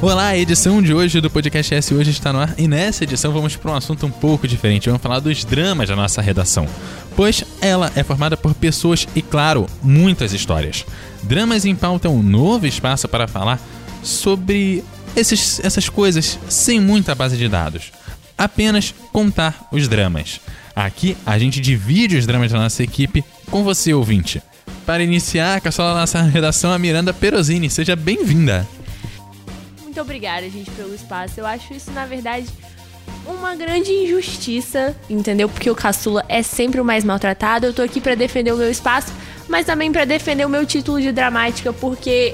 Olá, a edição de hoje do Podcast S hoje está no ar e nessa edição vamos para um assunto um pouco diferente. Vamos falar dos dramas da nossa redação, pois ela é formada por pessoas e, claro, muitas histórias. Dramas em pauta é um novo espaço para falar sobre esses, essas coisas sem muita base de dados. Apenas contar os dramas. Aqui a gente divide os dramas da nossa equipe com você, ouvinte. Para iniciar, com a sua nossa redação, a Miranda Perosini. Seja bem-vinda muito obrigada, gente, pelo espaço. Eu acho isso, na verdade, uma grande injustiça, entendeu? Porque o caçula é sempre o mais maltratado. Eu tô aqui para defender o meu espaço, mas também para defender o meu título de dramática, porque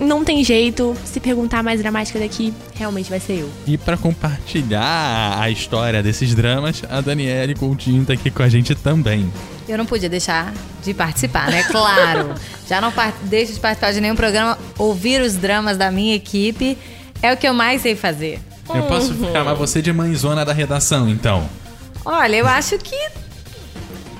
não tem jeito. Se perguntar mais dramática daqui, realmente vai ser eu. E para compartilhar a história desses dramas, a Daniele Coutinho tá aqui com a gente também. Eu não podia deixar de participar, né? Claro. Já não deixo de participar de nenhum programa, ouvir os dramas da minha equipe é o que eu mais sei fazer. Eu posso uhum. chamar você de mãezona da redação, então. Olha, eu acho que.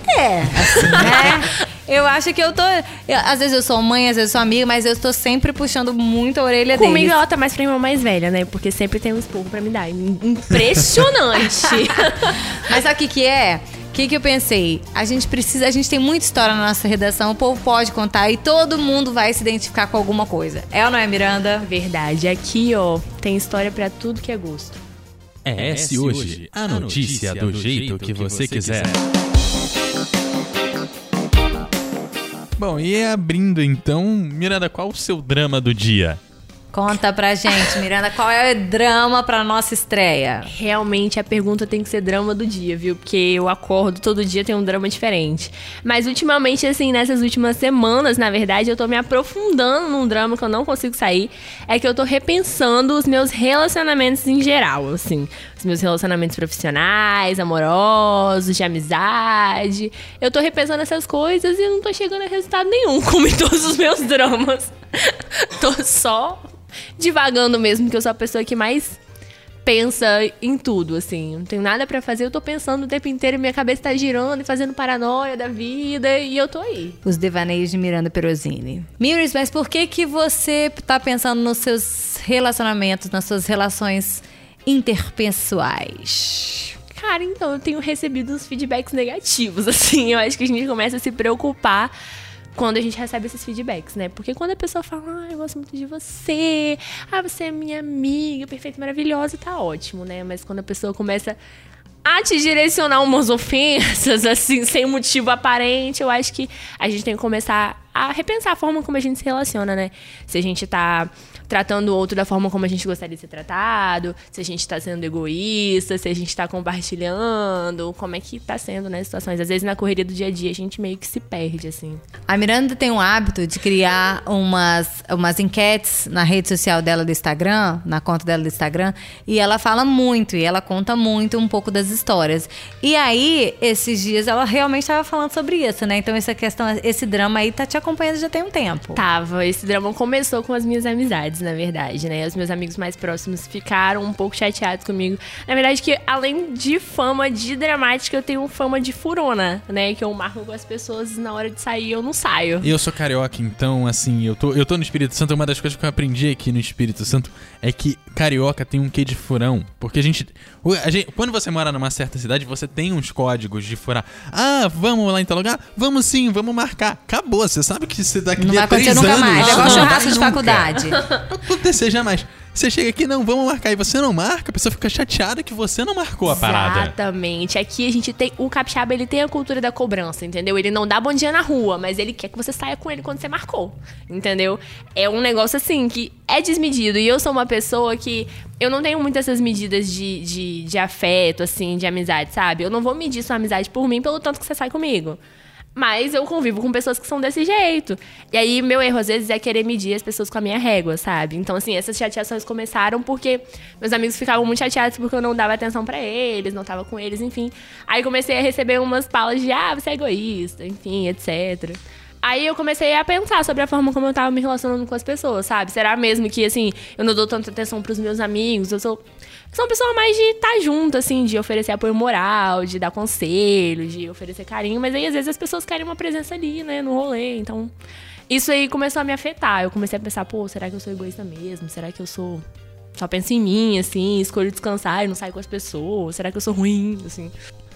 É, assim, né? Eu acho que eu tô. Eu, às vezes eu sou mãe, às vezes eu sou amiga, mas eu estou sempre puxando muito a orelha Comigo deles. ela tá mais pra irmã mais velha, né? Porque sempre tem um esporro pra me dar. Impressionante! mas sabe o que, que é? O que, que eu pensei? A gente precisa, a gente tem muita história na nossa redação, o povo pode contar e todo mundo vai se identificar com alguma coisa. É ou não é, Miranda? Verdade. Aqui, ó, tem história para tudo que é gosto. É esse hoje, a notícia do jeito que você quiser. Bom, e abrindo então, Miranda, qual o seu drama do dia? Conta pra gente, Miranda, qual é o drama pra nossa estreia? Realmente a pergunta tem que ser drama do dia, viu? Porque eu acordo todo dia tem um drama diferente. Mas ultimamente, assim, nessas últimas semanas, na verdade, eu tô me aprofundando num drama que eu não consigo sair. É que eu tô repensando os meus relacionamentos em geral, assim. Meus relacionamentos profissionais, amorosos, de amizade. Eu tô repensando essas coisas e não tô chegando a resultado nenhum, como em todos os meus dramas. tô só divagando mesmo, que eu sou a pessoa que mais pensa em tudo, assim. Não tenho nada para fazer, eu tô pensando o tempo inteiro, minha cabeça tá girando e fazendo paranoia da vida, e eu tô aí. Os devaneios de Miranda Perosini. Miris, mas por que que você tá pensando nos seus relacionamentos, nas suas relações interpessoais? Cara, então, eu tenho recebido uns feedbacks negativos, assim. Eu acho que a gente começa a se preocupar quando a gente recebe esses feedbacks, né? Porque quando a pessoa fala, ah, eu gosto muito de você, ah, você é minha amiga, perfeita, maravilhosa, tá ótimo, né? Mas quando a pessoa começa a te direcionar umas ofensas, assim, sem motivo aparente, eu acho que a gente tem que começar a repensar a forma como a gente se relaciona, né? Se a gente tá tratando o outro da forma como a gente gostaria de ser tratado, se a gente está sendo egoísta, se a gente está compartilhando, como é que está sendo, né, situações. Às vezes na correria do dia a dia a gente meio que se perde, assim. A Miranda tem um hábito de criar umas, umas enquetes na rede social dela do Instagram, na conta dela do Instagram, e ela fala muito, e ela conta muito um pouco das histórias. E aí, esses dias, ela realmente estava falando sobre isso, né? Então, essa questão, esse drama aí tá te acompanhando já tem um tempo. Tava, esse drama começou com as minhas amizades na verdade, né? Os meus amigos mais próximos ficaram um pouco chateados comigo. Na verdade, que além de fama de dramática, eu tenho fama de furona, né? Que eu marco com as pessoas na hora de sair eu não saio. E eu sou carioca, então, assim, eu tô, eu tô no Espírito Santo. Uma das coisas que eu aprendi aqui no Espírito Santo é que carioca tem um quê de furão. Porque a gente, a gente. Quando você mora numa certa cidade, você tem uns códigos de furar. Ah, vamos lá em tal lugar? Vamos sim, vamos marcar. Acabou, você sabe que você daqui não a três anos... Não vai acontecer nunca mais, é igual churrasco de faculdade. acontecer jamais. Você chega aqui, não, vamos marcar, e você não marca, a pessoa fica chateada que você não marcou a parada. Exatamente. Aqui a gente tem. O capixaba, ele tem a cultura da cobrança, entendeu? Ele não dá bom dia na rua, mas ele quer que você saia com ele quando você marcou, entendeu? É um negócio assim que é desmedido. E eu sou uma pessoa que. Eu não tenho muitas essas medidas de, de, de afeto, assim, de amizade, sabe? Eu não vou medir sua amizade por mim pelo tanto que você sai comigo. Mas eu convivo com pessoas que são desse jeito. E aí, meu erro, às vezes, é querer medir as pessoas com a minha régua, sabe? Então, assim, essas chateações começaram porque meus amigos ficavam muito chateados porque eu não dava atenção para eles, não tava com eles, enfim. Aí comecei a receber umas palas de, ah, você é egoísta, enfim, etc. Aí eu comecei a pensar sobre a forma como eu tava me relacionando com as pessoas, sabe? Será mesmo que, assim, eu não dou tanta atenção pros meus amigos? Eu sou sou uma pessoa mais de estar tá junto, assim, de oferecer apoio moral, de dar conselho, de oferecer carinho, mas aí às vezes as pessoas querem uma presença ali, né, no rolê, então isso aí começou a me afetar. Eu comecei a pensar, pô, será que eu sou egoísta mesmo? Será que eu sou só penso em mim, assim, escolho descansar e não saio com as pessoas. Será que eu sou ruim, assim?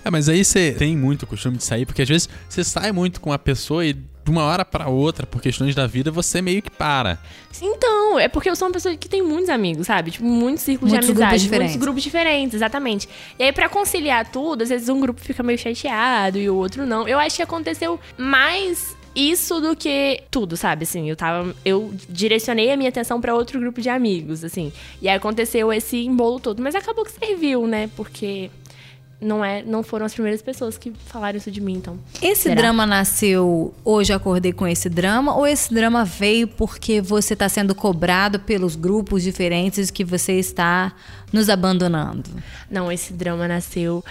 É, mas aí você tem muito costume de sair, porque às vezes você sai muito com a pessoa e de uma hora para outra, por questões da vida, você meio que para. Então, é porque eu sou uma pessoa que tem muitos amigos, sabe? Tipo, muitos círculos Muitos de amizade, grupos diferentes. muitos grupos diferentes, exatamente. E aí, pra conciliar tudo, às vezes um grupo fica meio chateado e o outro não. Eu acho que aconteceu mais isso do que tudo, sabe? Assim, eu tava. Eu direcionei a minha atenção pra outro grupo de amigos, assim. E aí aconteceu esse embolo todo. Mas acabou que serviu, né? Porque. Não, é, não foram as primeiras pessoas que falaram isso de mim, então. Esse Será? drama nasceu hoje acordei com esse drama ou esse drama veio porque você está sendo cobrado pelos grupos diferentes que você está nos abandonando? Não, esse drama nasceu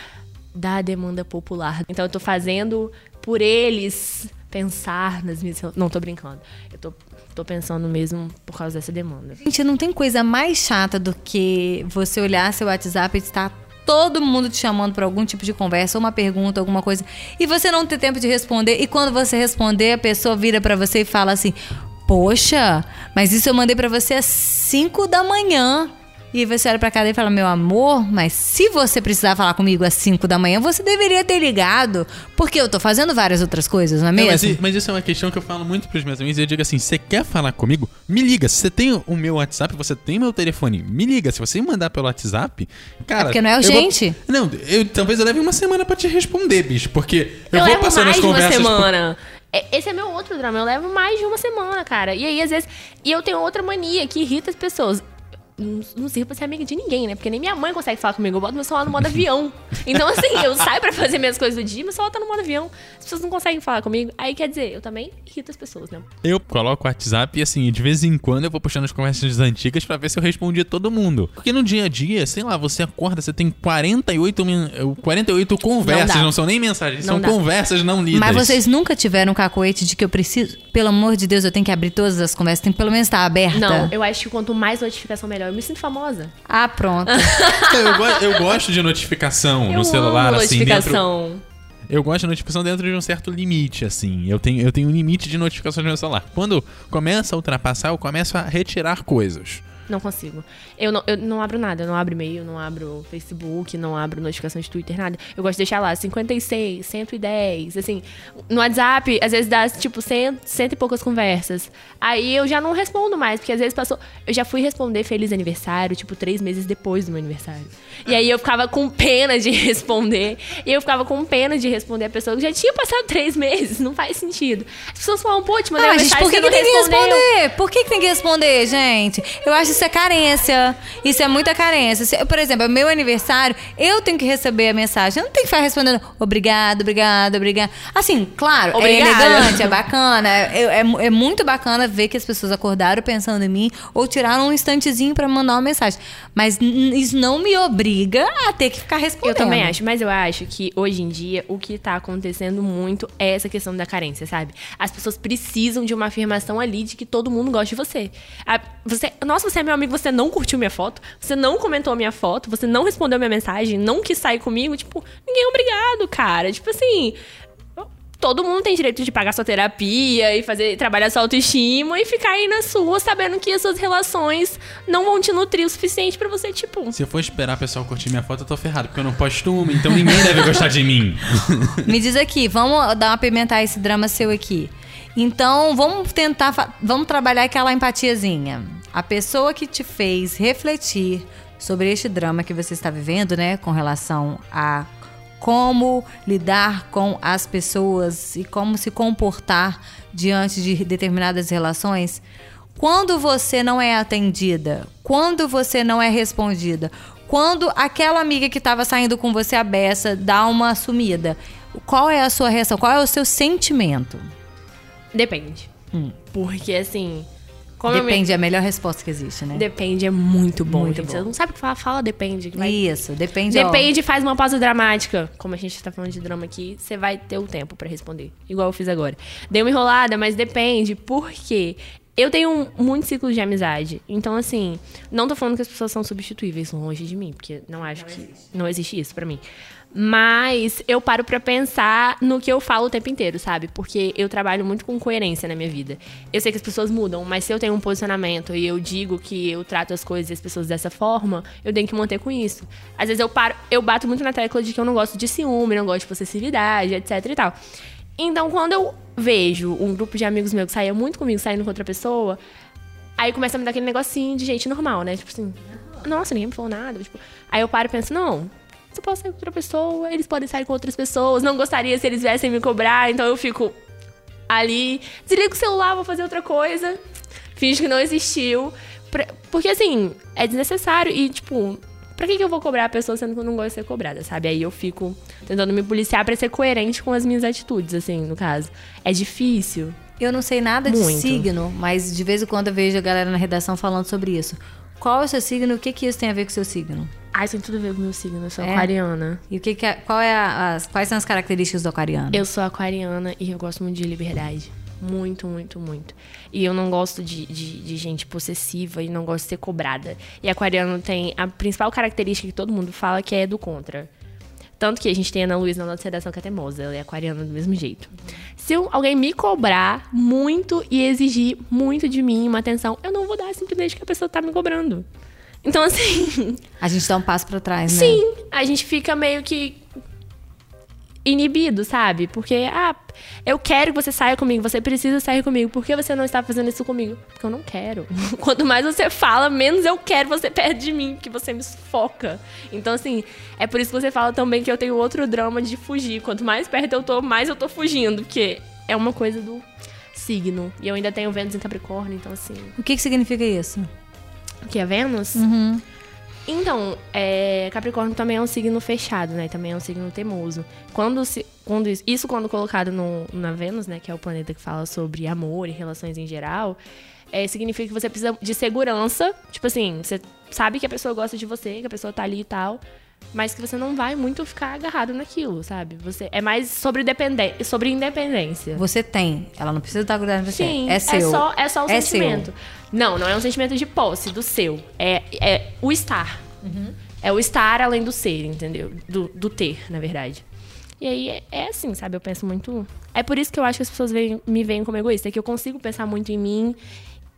da demanda popular. Então eu tô fazendo por eles pensar nas minhas. Não tô brincando. Eu tô, tô pensando mesmo por causa dessa demanda. Gente, não tem coisa mais chata do que você olhar seu WhatsApp e estar todo mundo te chamando para algum tipo de conversa, uma pergunta, alguma coisa, e você não ter tempo de responder. E quando você responder, a pessoa vira para você e fala assim: Poxa, mas isso eu mandei para você às 5 da manhã. E você olha pra cara e fala: Meu amor, mas se você precisar falar comigo às 5 da manhã, você deveria ter ligado. Porque eu tô fazendo várias outras coisas, não é É, mesmo? mas, mas isso é uma questão que eu falo muito pros meus amigos. Eu digo assim: você quer falar comigo? Me liga. Se você tem o meu WhatsApp, você tem meu telefone, me liga. Se você me mandar pelo WhatsApp, cara. É porque não é eu vou- urgente. Não, eu, talvez eu leve uma semana pra te responder, bicho. Porque eu, Eu, vou levo passando mais as de uma conversas. por- semana. É, Esse é meu outro drama. Eu levo mais de uma semana, cara. E aí, às vezes. E eu tenho outra mania que irrita as pessoas. Não, não sirvo pra ser amiga de ninguém, né? Porque nem minha mãe consegue falar comigo. Eu boto meu celular no modo avião. Então, assim, eu saio pra fazer minhas coisas do dia, meu celular tá no modo avião. As pessoas não conseguem falar comigo. Aí, quer dizer, eu também irrito as pessoas, né? Eu coloco o WhatsApp e assim, de vez em quando eu vou puxando as conversas antigas pra ver se eu respondi todo mundo. Porque no dia a dia, sei lá, você acorda, você tem 48, min- 48 conversas, dá. não, são nem mensagens, Não são dá. conversas não lidas. Mas vocês nunca tiveram um cacoete de que eu preciso, pelo amor de Deus, eu tenho que abrir todas as conversas, tem que pelo menos estar aberta? Não, eu acho que quanto mais notificação, melhor. Eu me sinto famosa. Ah, pronto. eu, eu gosto de notificação eu no celular, amo assim, dentro. notificação. Eu gosto de notificação dentro de um certo limite, assim. Eu tenho, eu tenho um limite de notificações no meu celular. Quando começa a ultrapassar, eu começo a retirar coisas. Não consigo. Eu não, eu não abro nada. Eu não abro e-mail, não abro Facebook, não abro notificação de Twitter, nada. Eu gosto de deixar lá 56, 110. Assim, no WhatsApp, às vezes dá tipo cento, cento e poucas conversas. Aí eu já não respondo mais, porque às vezes passou. Eu já fui responder feliz aniversário, tipo, três meses depois do meu aniversário. E aí eu ficava com pena de responder. E eu ficava com pena de responder a pessoa que já tinha passado três meses. Não faz sentido. As pessoas falam, pô, te mandei Ah, gente, por que, que tem que responder? Por que, que tem que responder, gente? Eu acho isso é carência. Isso é muita carência. Se- por exemplo, é meu aniversário, eu tenho que receber a mensagem. Eu não tenho que ficar respondendo obrigado, obrigado, obrigado. Assim, claro, Obrigada. é elegante, é bacana. É, é, é muito bacana ver que as pessoas acordaram pensando em mim ou tiraram um instantezinho pra mandar uma mensagem. Mas isso não me obriga a ter que ficar respondendo. Eu também acho, mas eu acho que hoje em dia o que tá acontecendo muito é essa questão da carência, sabe? As pessoas precisam de uma afirmação ali de que todo mundo gosta de você. A- você nossa, você é meu amigo, você não curtiu minha foto, você não comentou a minha foto, você não respondeu minha mensagem, não quis sair comigo, tipo, ninguém é obrigado, cara. Tipo assim. Todo mundo tem direito de pagar sua terapia e fazer trabalhar sua autoestima e ficar aí na sua, sabendo que as suas relações não vão te nutrir o suficiente pra você, tipo, Se eu for esperar o pessoal curtir minha foto, eu tô ferrado, porque eu não posto uma, então ninguém deve gostar de mim. Me diz aqui, vamos dar uma pimentar esse drama seu aqui. Então, vamos tentar, vamos trabalhar aquela empatiazinha. A pessoa que te fez refletir sobre este drama que você está vivendo, né, com relação a como lidar com as pessoas e como se comportar diante de determinadas relações. Quando você não é atendida, quando você não é respondida, quando aquela amiga que estava saindo com você a beça dá uma sumida, qual é a sua reação? Qual é o seu sentimento? Depende. Porque assim. Como eu me- Depende, é a melhor resposta que existe, né? Depende é muito bom, Muito gente. bom. Você não sabe o que falar, fala depende. que vai- Isso, depende. ó. Depende, faz uma pausa dramática. Como a gente tá falando de drama aqui, você vai ter o tempo pra responder. Igual eu fiz agora. Dei uma enrolada, mas depende. Por quê? eu tenho muitos ciclos de amizade. Então, assim, não tô falando que as pessoas são substituíveis longe de mim, porque não acho não que. Existe. Não existe isso para mim. Mas eu paro para pensar no que eu falo o tempo inteiro, sabe? Porque eu trabalho muito com coerência na minha vida. Eu sei que as pessoas mudam, mas se eu tenho um posicionamento e eu digo que eu trato as coisas e as pessoas dessa forma, eu tenho que manter com isso. Às vezes eu paro, eu bato muito na tecla de que eu não gosto de ciúme, não gosto de possessividade, etc e tal. Então, quando eu vejo um grupo de amigos meus que saia muito comigo saindo com outra pessoa, aí começa a me dar aquele negocinho de gente normal, né? Tipo assim, nossa, ninguém me falou nada. Tipo, aí eu paro e penso, não, você pode sair com outra pessoa, eles podem sair com outras pessoas, não gostaria se eles viessem me cobrar, então eu fico ali, desligo o celular, vou fazer outra coisa, finge que não existiu. Porque assim, é desnecessário e, tipo, pra que, que eu vou cobrar a pessoa sendo que eu não gosto de ser cobrada, sabe? Aí eu fico tentando me policiar para ser coerente com as minhas atitudes, assim, no caso. É difícil. Eu não sei nada Muito. de signo, mas de vez em quando eu vejo a galera na redação falando sobre isso. Qual é o seu signo? O que, que isso tem a ver com o seu signo? Ah, isso tem tudo a ver com o meu signo. Eu sou é? aquariana. E o que, que é, qual é a, as, quais são as características do aquariano? Eu sou aquariana e eu gosto muito de liberdade. Muito, muito, muito. E eu não gosto de, de, de, gente possessiva e não gosto de ser cobrada. E aquariano tem a principal característica que todo mundo fala que é do contra. Tanto que a gente tem a Ana Luísa na nossa redação que é teimosa, ela é aquariana do mesmo jeito. Se alguém me cobrar muito e exigir muito de mim uma atenção, eu não vou dar simplesmente que a pessoa tá me cobrando. Então, assim. A gente dá um passo para trás, né? Sim, a gente fica meio que inibido, sabe? Porque, ah, eu quero que você saia comigo, você precisa sair comigo. Por que você não está fazendo isso comigo? Porque eu não quero. Quanto mais você fala, menos eu quero você perto de mim, que você me sufoca. Então, assim, é por isso que você fala também que eu tenho outro drama de fugir. Quanto mais perto eu tô, mais eu tô fugindo, porque é uma coisa do signo. E eu ainda tenho Vênus em Capricórnio, então, assim. O que, que significa isso? Que é Vênus? Uhum. Então, é, Capricórnio também é um signo fechado, né? Também é um signo teimoso. Quando, se, quando isso, isso quando colocado no, na Vênus, né? Que é o planeta que fala sobre amor e relações em geral, é, significa que você precisa de segurança. Tipo assim, você sabe que a pessoa gosta de você, que a pessoa tá ali e tal mas que você não vai muito ficar agarrado naquilo, sabe? Você é mais sobre dependência, sobre independência. Você tem, ela não precisa estar cuidando de você. Sim, é, é seu. É só, é só o é sentimento. Seu. Não, não é um sentimento de posse do seu. É, é o estar. Uhum. É o estar além do ser, entendeu? Do, do ter, na verdade. E aí é, é, assim, sabe? Eu penso muito. É por isso que eu acho que as pessoas veem, me veem como egoísta, é que eu consigo pensar muito em mim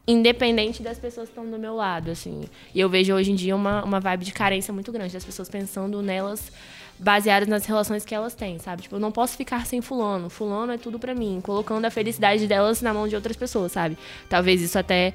independente das pessoas que estão do meu lado, assim. E eu vejo hoje em dia uma, uma vibe de carência muito grande, das pessoas pensando nelas baseadas nas relações que elas têm, sabe? Tipo, eu não posso ficar sem fulano. Fulano é tudo para mim, colocando a felicidade delas na mão de outras pessoas, sabe? Talvez isso até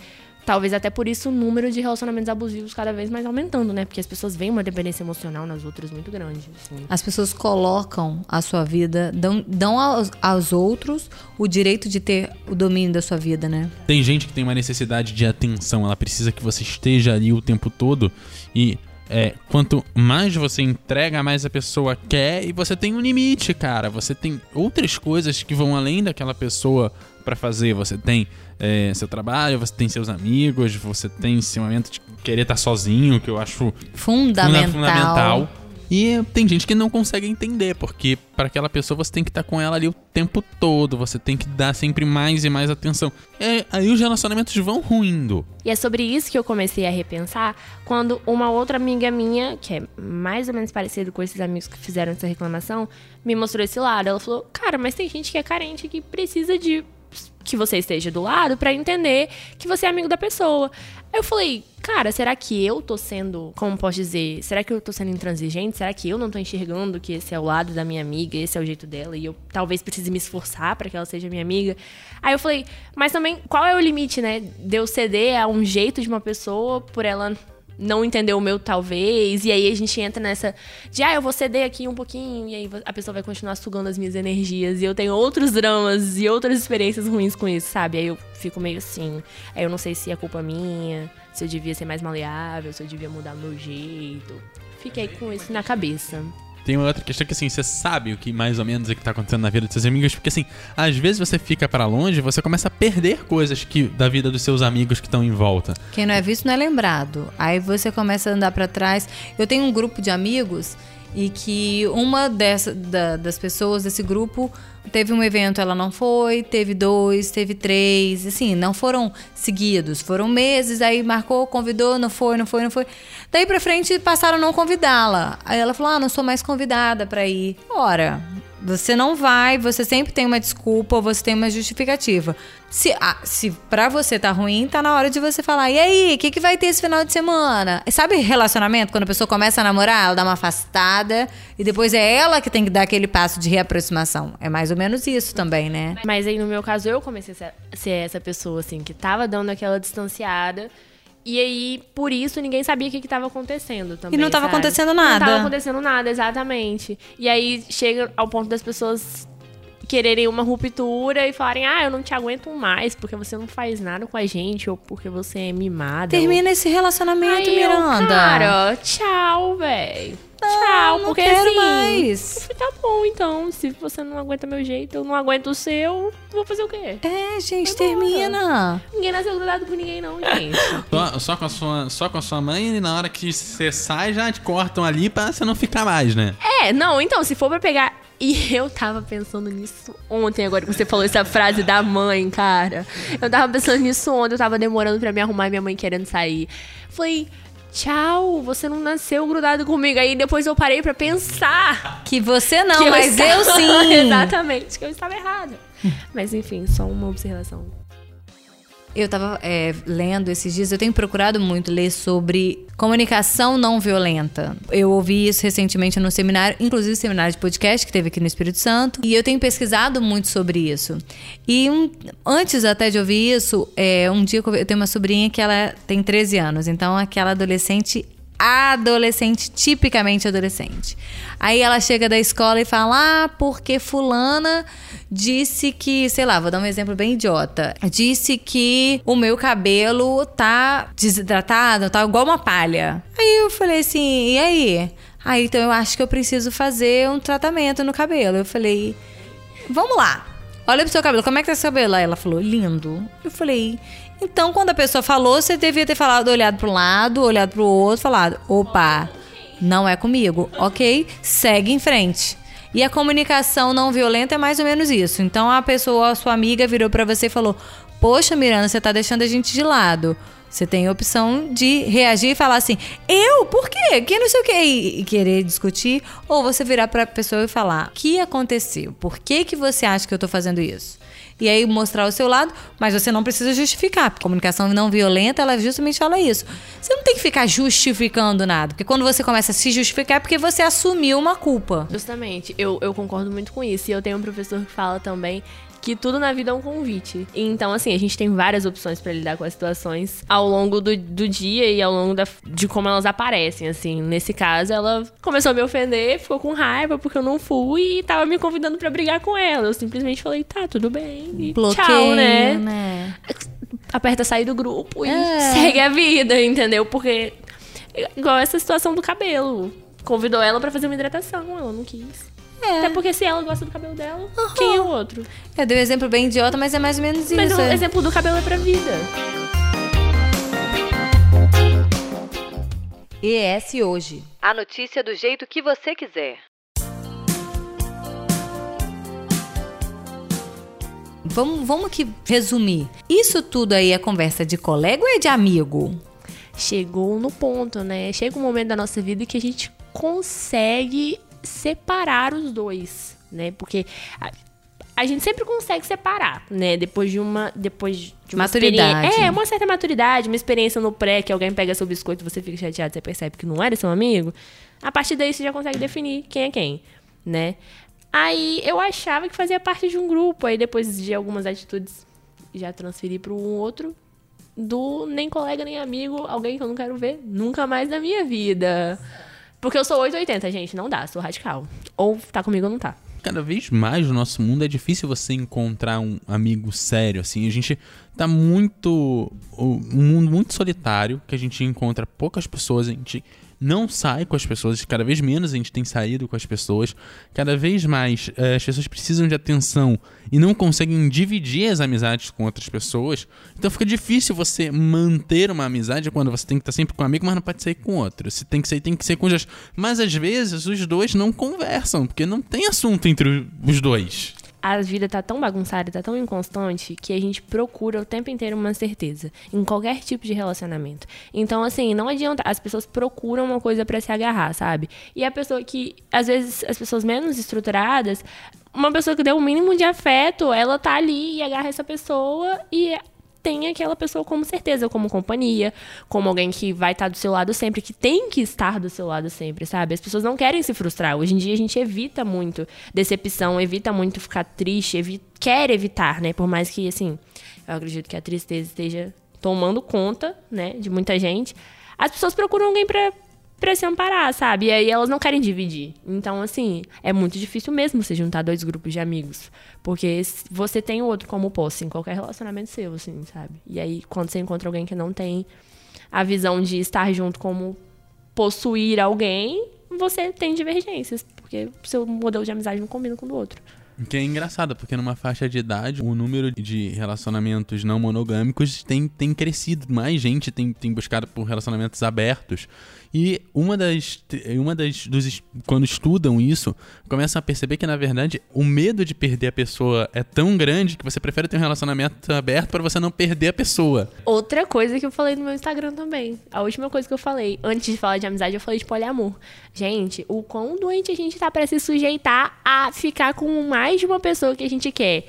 Talvez até por isso o número de relacionamentos abusivos cada vez mais aumentando, né? Porque as pessoas veem uma dependência emocional nas outras muito grande. Assim. As pessoas colocam a sua vida, dão, dão aos, aos, outros o direito de ter o domínio da sua vida, né? Tem gente que tem uma necessidade de atenção, ela precisa que você esteja ali o tempo todo e é, quanto mais você entrega, mais a pessoa quer e você tem um limite, cara. Você tem outras coisas que vão além daquela pessoa para fazer. Você tem é, seu trabalho, você tem seus amigos, você tem esse momento de querer estar sozinho, que eu acho fundamental. fundamental. E tem gente que não consegue entender, porque para aquela pessoa você tem que estar com ela ali o tempo todo, você tem que dar sempre mais e mais atenção. É, aí os relacionamentos vão ruindo. E é sobre isso que eu comecei a repensar quando uma outra amiga minha, que é mais ou menos parecida com esses amigos que fizeram essa reclamação, me mostrou esse lado. Ela falou: Cara, mas tem gente que é carente que precisa de que você esteja do lado para entender que você é amigo da pessoa. Aí eu falei, cara, será que eu tô sendo, como posso dizer, será que eu tô sendo intransigente? Será que eu não tô enxergando que esse é o lado da minha amiga, esse é o jeito dela e eu talvez precise me esforçar para que ela seja minha amiga? Aí eu falei, mas também qual é o limite, né? De eu ceder a um jeito de uma pessoa por ela não entendeu o meu talvez, e aí a gente entra nessa de, ah, eu vou ceder aqui um pouquinho, e aí a pessoa vai continuar sugando as minhas energias, e eu tenho outros dramas e outras experiências ruins com isso, sabe? Aí eu fico meio assim, aí eu não sei se é culpa minha, se eu devia ser mais maleável, se eu devia mudar meu jeito. Fiquei com isso na cabeça. Tem uma outra questão que assim, você sabe o que mais ou menos é que tá acontecendo na vida dos seus amigos, porque assim, às vezes você fica para longe, você começa a perder coisas que da vida dos seus amigos que estão em volta. Quem não é visto não é lembrado. Aí você começa a andar para trás. Eu tenho um grupo de amigos e que uma dessa, da- das pessoas desse grupo teve um evento, ela não foi, teve dois, teve três, assim, não foram seguidos, foram meses, aí marcou, convidou, não foi, não foi, não foi. Daí pra frente passaram a não convidá-la. Aí ela falou: ah, não sou mais convidada pra ir. Ora, você não vai, você sempre tem uma desculpa, você tem uma justificativa. Se, ah, se pra você tá ruim, tá na hora de você falar, e aí, o que, que vai ter esse final de semana? Sabe relacionamento? Quando a pessoa começa a namorar, ela dá uma afastada, e depois é ela que tem que dar aquele passo de reaproximação. É mais ou menos isso também, né? Mas aí, no meu caso, eu comecei a ser essa pessoa, assim, que tava dando aquela distanciada. E aí, por isso, ninguém sabia o que, que tava acontecendo também. E não tava sabe? acontecendo Não nada. tava acontecendo nada, exatamente. E aí, chega ao ponto das pessoas quererem uma ruptura e falarem, ah, eu não te aguento mais, porque você não faz nada com a gente, ou porque você é mimada. Termina esse relacionamento, Aí eu, Miranda. cara, tchau, velho. Tchau, não porque quero assim. mais. eu Tá bom, então. Se você não aguenta meu jeito, eu não aguento o seu, vou fazer o quê? É, gente, Vai embora. termina. Ninguém nasceu grudado com ninguém, não, gente. Só, só com a sua, só com a sua mãe e na hora que você sai já te cortam ali pra você não ficar mais, né? é, não, então, se for pra pegar. E eu tava pensando nisso ontem, agora que você falou essa frase da mãe, cara. Eu tava pensando nisso ontem, eu tava demorando pra me arrumar e minha mãe querendo sair. Falei, tchau, você não nasceu grudado comigo. Aí depois eu parei pra pensar. Que você não, que mas eu, estava- sim. Exatamente, que eu estava errada. Mas enfim, só uma observação. Eu tava é, lendo esses dias, eu tenho procurado muito ler sobre comunicação não violenta. Eu ouvi isso recentemente no seminário, inclusive seminário de podcast que teve aqui no Espírito Santo, e eu tenho pesquisado muito sobre isso. E um- antes até de ouvir isso, é, um dia eu tenho uma sobrinha que ela tem 13 anos, então aquela adolescente adolescente, tipicamente adolescente. Aí ela chega da escola e fala: Ah, porque fulana disse que, sei lá, vou dar um exemplo bem idiota. Disse que o meu cabelo tá desidratado, tá igual uma palha. Aí eu falei assim: e aí? Aí então eu acho que eu preciso fazer um tratamento no cabelo. Eu falei: vamos lá. Olha pro seu cabelo, como é que tá seu cabelo? Aí ela falou, lindo. Eu falei, então quando a pessoa falou, você devia ter falado, olhado pro lado, olhado pro outro, falado, opa, não é comigo, ok? Segue em frente. E a comunicação não violenta é mais ou menos isso. Então a pessoa, a sua amiga, virou pra você e falou: Poxa, Miranda, você tá deixando a gente de lado. Você tem a opção de reagir e falar assim: Eu? Por quê? Que não sei o quê? E, querer discutir. Ou você virar pra pessoa e falar: O que aconteceu? Por que, que você acha que eu tô fazendo isso? E aí mostrar o seu lado, mas você não precisa justificar. Porque comunicação não violenta, ela justamente fala isso. Você não tem que ficar justificando nada. Porque quando você começa a se justificar é porque você assumiu uma culpa. Justamente, eu, eu concordo muito com isso. E eu tenho um professor que fala também que tudo na vida é um convite. Então, assim, a gente tem várias opções pra lidar com as situações ao longo do, do dia e ao longo da, de como elas aparecem, assim. Nesse caso, ela começou a me ofender, ficou com raiva porque eu não fui e tava me convidando pra brigar com ela. Eu simplesmente falei, tá, tudo bem. E Bloqueio, tchau, né? né? Aperta sair do grupo e É. segue a vida, entendeu? Porque, igual essa situação do cabelo. Convidou ela pra fazer uma hidratação, ela não quis. É. Até porque se ela gosta do cabelo dela, quem é o outro? Eu dei um exemplo bem idiota, mas é mais ou menos Mas isso. o é. exemplo do cabelo é pra vida. ES Hoje. A notícia do jeito que você quiser. Vamos, vamos que resumir. Isso tudo aí é conversa de colega ou é de amigo? Chegou no ponto, né? Chega um momento da nossa vida que a gente consegue separar os dois, né? Porque a, a gente sempre consegue separar, né? Depois de uma depois de uma Maturidade. É, uma certa maturidade, uma experiência no pré que alguém pega seu biscoito e você fica chateado, você percebe que não era seu amigo. A partir daí você já consegue definir quem é quem, né? Aí eu achava que fazia parte de um grupo, aí depois de algumas atitudes já transferi para um outro do nem colega nem amigo, alguém que eu não quero ver nunca mais na minha vida. Porque eu sou 880, gente, não dá, sou radical. Ou tá comigo ou não tá. Cada vez mais no nosso mundo é difícil você encontrar um amigo sério, assim. A gente tá muito. Um mundo muito solitário, que a gente encontra poucas pessoas, a gente não sai com as pessoas, cada vez menos a gente tem saído com as pessoas, cada vez mais eh, as pessoas precisam de atenção e não conseguem dividir as amizades com outras pessoas. Então fica difícil você manter uma amizade quando você tem que estar sempre com um amigo, mas não pode sair com outro. Se tem que sair, tem que ser com os Mas às vezes os dois não conversam, porque não tem assunto entre os dois a vida tá tão bagunçada, tá tão inconstante que a gente procura o tempo inteiro uma certeza em qualquer tipo de relacionamento. Então, assim, não adianta, as pessoas procuram uma coisa para se agarrar, sabe? E a pessoa que às vezes as pessoas menos estruturadas, uma pessoa que deu o mínimo de afeto, ela tá ali e agarra essa pessoa e tem aquela pessoa como certeza, como companhia, como alguém que vai estar do seu lado sempre, que tem que estar do seu lado sempre, sabe? As pessoas não querem se frustrar. Hoje em dia a gente evita muito decepção, evita muito ficar triste, evi quer evitar, né? Por mais que, assim, eu acredito que a tristeza esteja tomando conta, né, de muita gente. As pessoas procuram alguém para pra se amparar, sabe? E aí elas não querem dividir. Então, assim, é muito difícil mesmo se juntar dois grupos de amigos. Porque você tem o outro como posse em qualquer relacionamento seu, assim, sabe? E aí, quando você encontra alguém que não tem a visão de estar junto como possuir alguém, você tem divergências. Porque o seu modelo de amizade não combina com o do outro. Que é engraçado, porque numa faixa de idade, o número de relacionamentos não monogâmicos tem, tem crescido. Mais gente tem, tem buscado por relacionamentos abertos. E uma das, uma das dos, quando estudam isso, começam a perceber que na verdade o medo de perder a pessoa é tão grande que você prefere ter um relacionamento aberto para você não perder a pessoa. Outra coisa que eu falei no meu Instagram também. A última coisa que eu falei, antes de falar de amizade, eu falei de poliamor. Gente, o quão doente a gente tá para se sujeitar a ficar com mais de uma pessoa que a gente quer.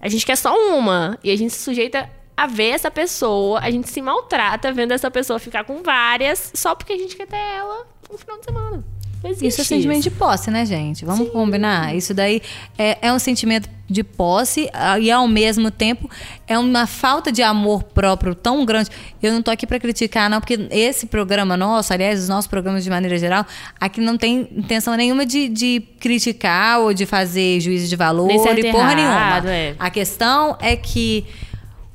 A gente quer só uma e a gente se sujeita a ver essa pessoa, a gente se maltrata vendo essa pessoa ficar com várias só porque a gente quer ter ela no final de semana. Existe isso é sentimento de posse, né, gente? Vamos Sim. combinar? Isso daí é, é, um sentimento de posse ah, e, ao mesmo tempo, é uma falta de amor próprio tão grande. Eu não tô aqui para criticar, não, porque esse programa nosso, aliás, os nossos programas de maneira geral, aqui não tem intenção nenhuma de, de criticar ou de fazer juízo de valor e porra errado, nenhuma. É. A questão é que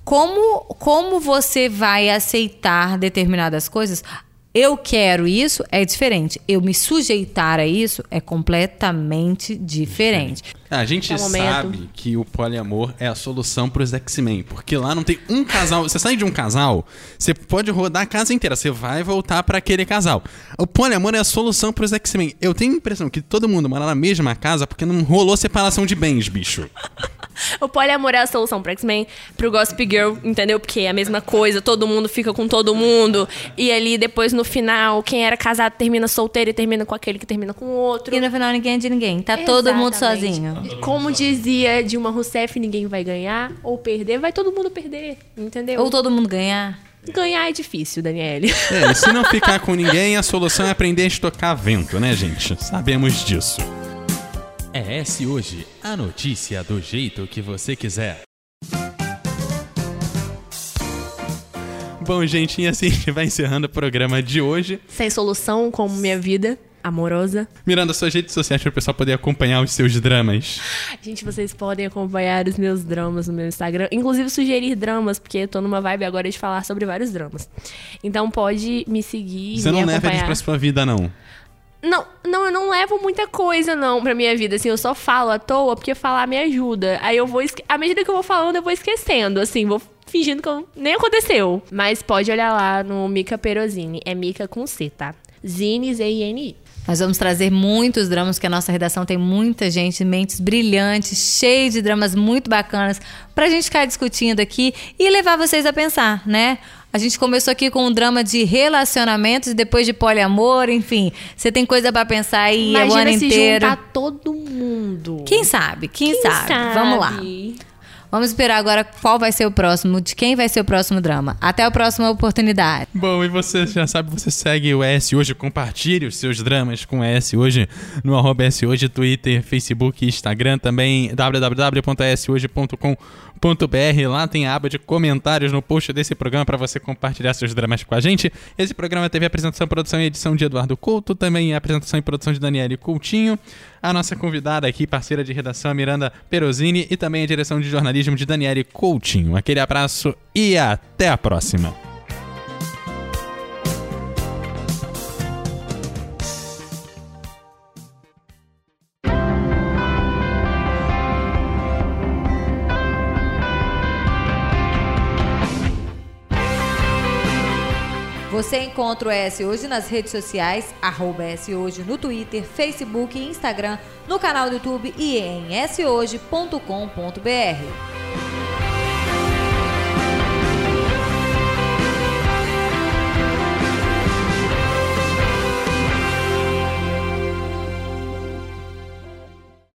como, como você vai aceitar determinadas coisas? Eu quero isso é diferente. Eu me sujeitar a isso é completamente diferente. A gente sabe que o poliamor é a solução para os X-Men, porque lá não tem um casal. Você sai de um casal, você pode rodar a casa inteira, você vai voltar para aquele casal. O poliamor é a solução para os X-Men. Eu tenho a impressão que todo mundo mora na mesma casa porque não rolou separação de bens, bicho. O poliamor é a solução pro X-Men, pro Gossip Girl, entendeu? Porque é a mesma coisa, todo mundo fica com todo mundo. E ali depois no final, quem era casado termina solteiro e termina com aquele que termina com o outro. E no final ninguém é de ninguém. Tá Exatamente. todo mundo sozinho. Como dizia Dilma Rousseff, ninguém vai ganhar ou perder, vai todo mundo perder, entendeu? Ou todo mundo ganhar. Ganhar é difícil, Daniele. É, e se não ficar com ninguém, a solução é aprender a estocar vento, né, gente? Sabemos disso. É esse hoje, a notícia do jeito que você quiser. Bom, gente, e assim a gente vai encerrando o programa de hoje. Sem solução, como minha vida amorosa. Miranda, suas redes sociais para o pessoal poder acompanhar os seus dramas. Gente, vocês podem acompanhar os meus dramas no meu Instagram. Inclusive sugerir dramas, porque eu tô numa vibe agora de falar sobre vários dramas. Então pode me seguir. Você me não acompanhar. leva eles pra sua vida, não? Não, não, eu não levo muita coisa, não, pra minha vida. Assim, eu só falo à toa porque falar me ajuda. Aí eu vou. À medida que eu vou falando, eu vou esquecendo, assim, vou fingindo que nem aconteceu. Mas pode olhar lá no Mica Perosini. É Mica com C, tá? Zine, Z-I-N-I. Nós vamos trazer muitos dramas, que a nossa redação tem muita gente, mentes brilhantes, cheia de dramas muito bacanas, pra gente ficar discutindo aqui e levar vocês a pensar, né? A gente começou aqui com um drama de relacionamentos, depois de poliamor, enfim. Você tem coisa para pensar aí Imagina o ano se inteiro. Juntar todo mundo. Quem sabe? Quem, Quem sabe? sabe? Vamos lá. Vamos esperar agora qual vai ser o próximo, de quem vai ser o próximo drama. Até a próxima oportunidade. Bom, e você já sabe, você segue o S Hoje, compartilhe os seus dramas com o S Hoje no arroba S Hoje, Twitter, Facebook, Instagram, também www.shoje.com.br. Lá tem a aba de comentários no post desse programa para você compartilhar seus dramas com a gente. Esse programa teve apresentação, produção e edição de Eduardo Couto, também apresentação e produção de Daniele Coutinho. A nossa convidada aqui, parceira de redação, Miranda Perosini, e também a direção de jornalismo de Daniele Coutinho. Aquele abraço e até a próxima! Encontra o S Hoje nas redes sociais, arroba S Hoje no Twitter, Facebook e Instagram, no canal do YouTube e em shoje.com.br.